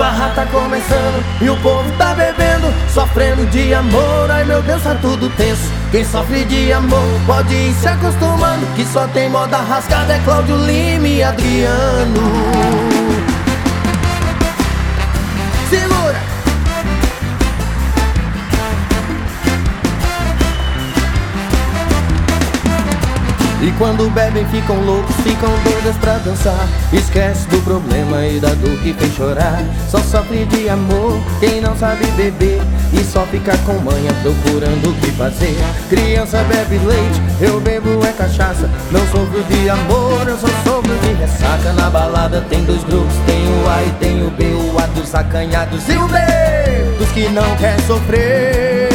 farra tá começando e o povo tá bebendo Sofrendo de amor, ai meu Deus, tá tudo tenso. Quem sofre de amor pode ir se acostumando Que só tem moda rasgada é Cláudio Lima e Adriano E quando bebem ficam loucos, ficam doidas pra dançar. Esquece do problema e da dor que fez chorar. Só sofre de amor quem não sabe beber. E só fica com manha procurando o que fazer. Criança bebe leite, eu bebo é cachaça. Não sofro de amor, eu só sofro de ressaca. Na balada tem dois grupos, tem o A e tem o B. O A dos acanhados e o B Dos que não quer sofrer.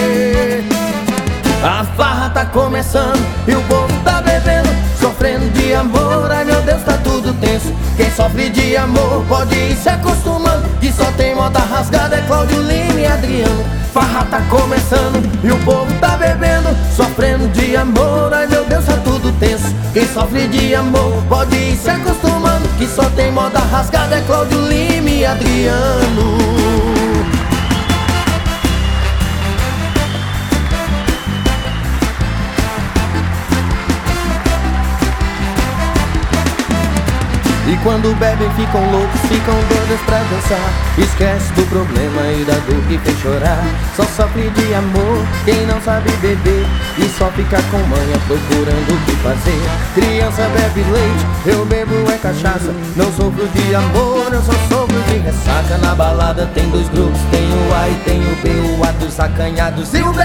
A farra tá começando e o povo tá sofrendo de amor. Ai meu Deus, tá tudo tenso. Quem sofre de amor pode ir se acostumando. Que só tem moda rasgada é Cláudio Lima e Adriano. Farra tá começando e o povo tá bebendo Sofrendo de amor, ai meu Deus, tá tudo tenso. Quem sofre de amor pode ir se acostumando. Que só tem moda rasgada é Cláudio Lima e Adriano E quando bebem ficam loucos, ficam doidos pra dançar. Esquece do problema e da dor que fez chorar. Só sofre de amor quem não sabe beber. E só fica com manha procurando o que fazer. Criança bebe leite, eu bebo é cachaça. Não sofro de amor, eu só sofro de ressaca. Na balada tem dois grupos, tem o A e tem o B. O A dos acanhados e o B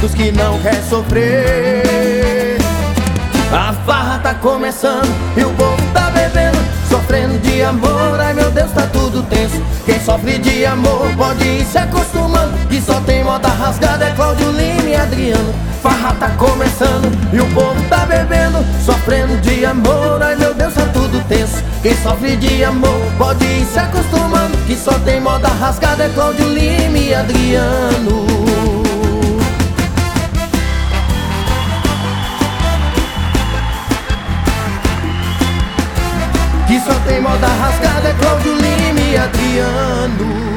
Dos que não quer sofrer. A farra tá começando e o povo tá Quem sofre de amor pode ir se acostumando. Que só tem moda rasgada é Cláudio Lima e Adriano. Farra tá começando e o povo tá bebendo Sofrendo de amor, ai meu Deus, tá tudo tenso. Quem sofre de amor pode ir se acostumando. Que só tem moda rasgada é Cláudio Lima e Adriano tem moda rasgada é Cláudio Lima e Adriano